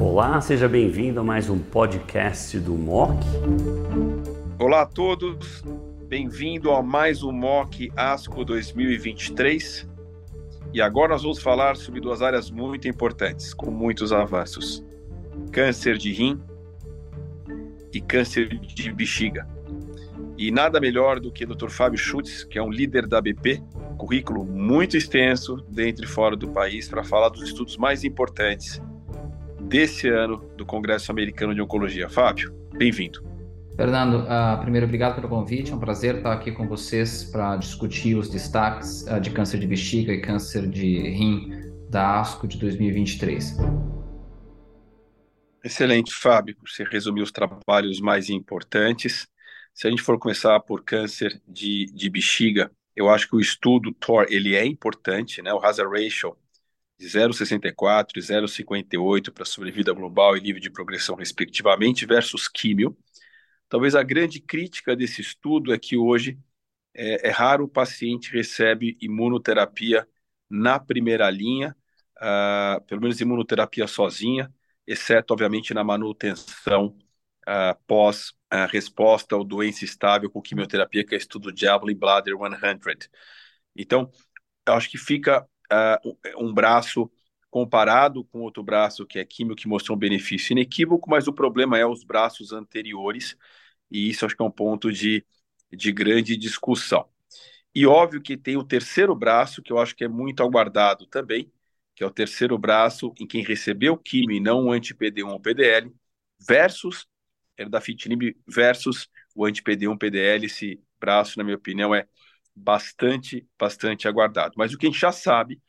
Olá, seja bem-vindo a mais um podcast do MOC. Olá a todos, bem-vindo a mais um MOC ASCO 2023. E agora nós vamos falar sobre duas áreas muito importantes, com muitos avanços: câncer de rim e câncer de bexiga. E nada melhor do que o Dr. Fábio Schutz, que é um líder da BP, currículo muito extenso dentro e fora do país, para falar dos estudos mais importantes desse ano do Congresso Americano de Oncologia. Fábio, bem-vindo. Fernando, uh, primeiro, obrigado pelo convite. É um prazer estar aqui com vocês para discutir os destaques uh, de câncer de bexiga e câncer de rim da ASCO de 2023. Excelente, Fábio. Você resumiu os trabalhos mais importantes. Se a gente for começar por câncer de, de bexiga, eu acho que o estudo TOR ele é importante, né? O hazard ratio de 0,64 e 0,58 para sobrevida global e livre de progressão, respectivamente, versus químio. Talvez a grande crítica desse estudo é que hoje é, é raro o paciente recebe imunoterapia na primeira linha, uh, pelo menos imunoterapia sozinha, exceto, obviamente, na manutenção uh, pós a resposta ao doença estável com quimioterapia, que é o estudo Javelin Bladder 100. Então, acho que fica uh, um braço comparado com outro braço que é químio, que mostrou um benefício inequívoco, mas o problema é os braços anteriores, e isso acho que é um ponto de, de grande discussão. E óbvio que tem o terceiro braço, que eu acho que é muito aguardado também, que é o terceiro braço em quem recebeu químio e não o anti-PD1 ou PDL, versus erdafitinib versus o anti-PD1 PDL, esse braço, na minha opinião, é bastante, bastante aguardado. Mas o que a gente já sabe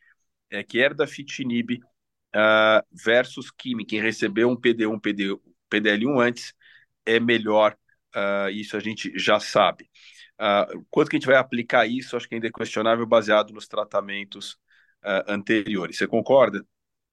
é que erdafitinib uh, versus quimi, quem recebeu um PD1, PD, PDL1 antes, é melhor, uh, isso a gente já sabe. Uh, quanto que a gente vai aplicar isso, acho que ainda é questionável, baseado nos tratamentos anteriores. Você concorda?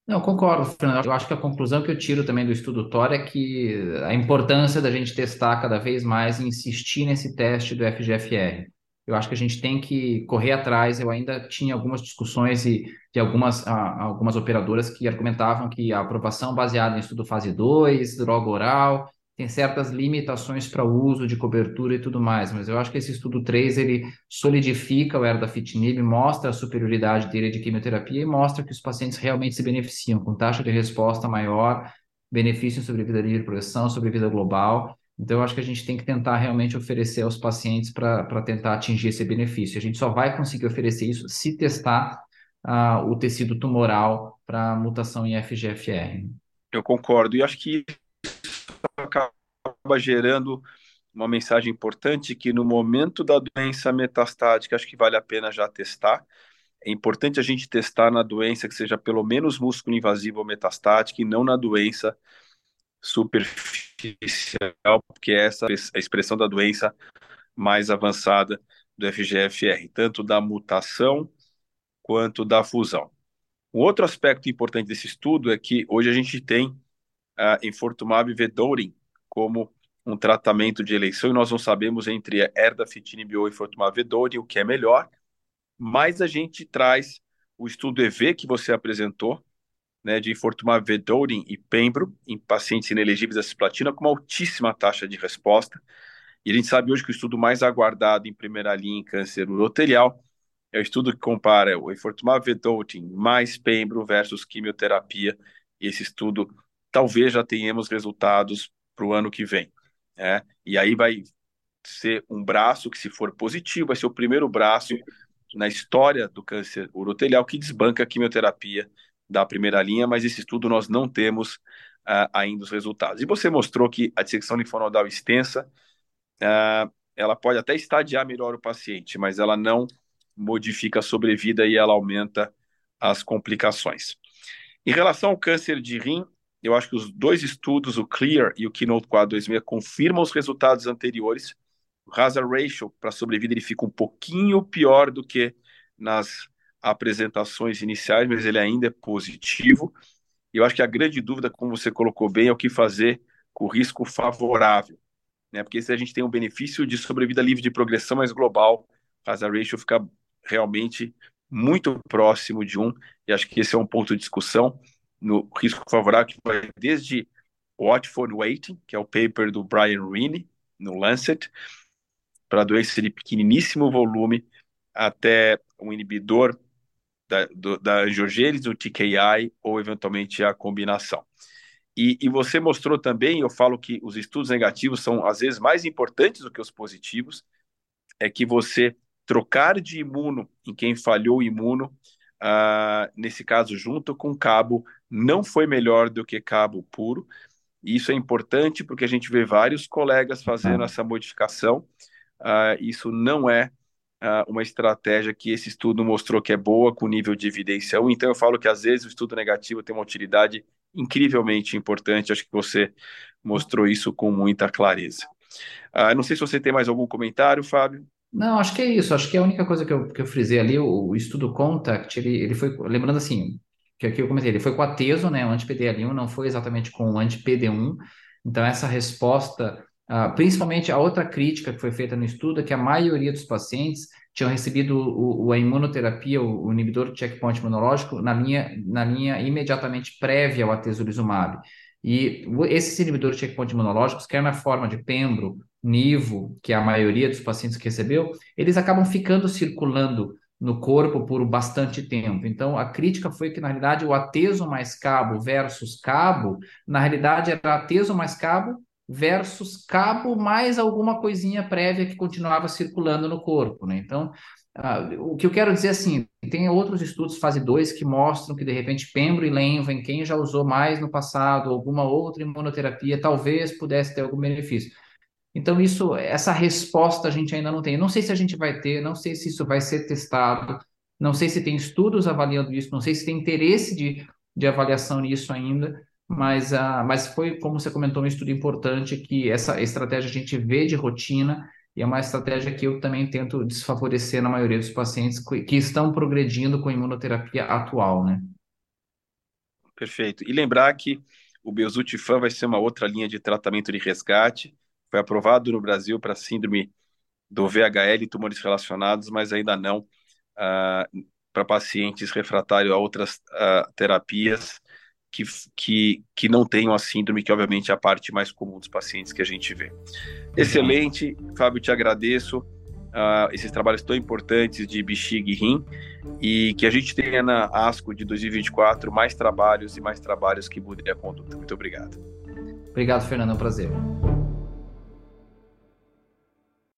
Não, concordo, Fernando. Eu acho que a conclusão que eu tiro também do estudo TOR é que a importância da gente testar cada vez mais e insistir nesse teste do FGFR. Eu acho que a gente tem que correr atrás. Eu ainda tinha algumas discussões e de algumas, algumas operadoras que argumentavam que a aprovação baseada em estudo fase 2, droga oral, tem certas limitações para uso de cobertura e tudo mais, mas eu acho que esse estudo 3 ele solidifica o erdafitinib, mostra a superioridade dele de quimioterapia e mostra que os pacientes realmente se beneficiam com taxa de resposta maior, benefício sobre vida livre, progressão, sobre vida global. Então, eu acho que a gente tem que tentar realmente oferecer aos pacientes para tentar atingir esse benefício. A gente só vai conseguir oferecer isso se testar uh, o tecido tumoral para mutação em FGFR. Eu concordo. E acho que acaba gerando uma mensagem importante que no momento da doença metastática, acho que vale a pena já testar. É importante a gente testar na doença que seja pelo menos músculo invasivo ou metastática e não na doença superficial, porque essa é a expressão da doença mais avançada do FGFR, tanto da mutação quanto da fusão. Um outro aspecto importante desse estudo é que hoje a gente tem uh, enfortumab vedotin como um tratamento de eleição e nós não sabemos entre erdafitinib ou enfortumab vedotin o que é melhor, mas a gente traz o estudo EV que você apresentou, né, de enfortumab vedotin e pembro em pacientes inelegíveis à cisplatina com uma altíssima taxa de resposta. E a gente sabe hoje que o estudo mais aguardado em primeira linha em câncer urotelial é o estudo que compara o enfortumab vedotin mais pembro versus quimioterapia. E esse estudo talvez já tenhamos resultados para o ano que vem. Né? E aí vai ser um braço que, se for positivo, vai ser o primeiro braço na história do câncer urotelial que desbanca a quimioterapia da primeira linha, mas esse estudo nós não temos uh, ainda os resultados. E você mostrou que a dissecção linfonodal extensa, uh, ela pode até estadiar melhor o paciente, mas ela não modifica a sobrevida e ela aumenta as complicações. Em relação ao câncer de rim, eu acho que os dois estudos, o CLEAR e o Keynote 426, confirmam os resultados anteriores. O hazard ratio para sobrevida ele fica um pouquinho pior do que nas apresentações iniciais, mas ele ainda é positivo. Eu acho que a grande dúvida, como você colocou bem, é o que fazer com o risco favorável. Né? Porque se a gente tem um benefício de sobrevida livre de progressão mais global, o hazard ratio fica realmente muito próximo de 1, e acho que esse é um ponto de discussão no risco favorável, que vai desde Watford Waiting, que é o paper do Brian Rini, no Lancet, para doença de pequeniníssimo volume, até um inibidor da, do, da angiogênese, o TKI, ou eventualmente a combinação. E, e, você mostrou também, eu falo que os estudos negativos são às vezes mais importantes do que os positivos, é que você trocar de imuno em quem falhou imuno, uh, nesse caso junto com cabo, não foi melhor do que cabo puro. E isso é importante porque a gente vê vários colegas fazendo essa modificação. Uh, isso não é uh, uma estratégia que esse estudo mostrou que é boa com nível de evidência 1. Então eu falo que às vezes o estudo negativo tem uma utilidade incrivelmente importante. Acho que você mostrou isso com muita clareza. Uh, não sei se você tem mais algum comentário, Fábio. Não, acho que é isso. Acho que é a única coisa que eu, que eu frisei ali, o, o estudo Contact, ele, ele foi, lembrando assim, que aqui eu comentei, ele foi com a teso, né, o anti-PDL1, não foi exatamente com o anti-PD1. Então, essa resposta, principalmente a outra crítica que foi feita no estudo, é que a maioria dos pacientes tinham recebido o, o a imunoterapia, o, o, inibidor de checkpoint imunológico, na linha, na linha imediatamente prévia ao atezolizumab. E esses inibidores de checkpoint imunológicos, quer na forma de pembro, nivo, que é a maioria dos pacientes que recebeu, eles acabam ficando circulando no corpo por bastante tempo. Então, a crítica foi que, na realidade, o ateso mais cabo versus cabo, na realidade, era ateso mais cabo versus cabo mais alguma coisinha prévia que continuava circulando no corpo, né? Então, uh, o que eu quero dizer assim, tem outros estudos fase 2 que mostram que de repente pembro e lenva em quem já usou mais no passado alguma outra imunoterapia talvez pudesse ter algum benefício. Então, isso, essa resposta a gente ainda não tem. não sei se a gente vai ter, não sei se isso vai ser testado, não sei se tem estudos avaliando isso, não sei se tem interesse de, de avaliação nisso ainda, mas, uh, mas foi, como você comentou, um estudo importante que essa estratégia a gente vê de rotina e é uma estratégia que eu também tento desfavorecer na maioria dos pacientes que estão progredindo com imunoterapia atual, né? Perfeito. E lembrar que o Belzutifan vai ser uma outra linha de tratamento de resgate, foi aprovado no Brasil para síndrome do VHL e tumores relacionados, mas ainda não uh, para pacientes refratários a outras uh, terapias que, que, que não tenham a síndrome, que obviamente é a parte mais comum dos pacientes que a gente vê. Excelente, Fábio, te agradeço. Uh, esses trabalhos tão importantes de bexiga e rim e que a gente tenha na ASCO de 2024 mais trabalhos e mais trabalhos que mudem a conduta. Muito obrigado. Obrigado, Fernando. É um prazer.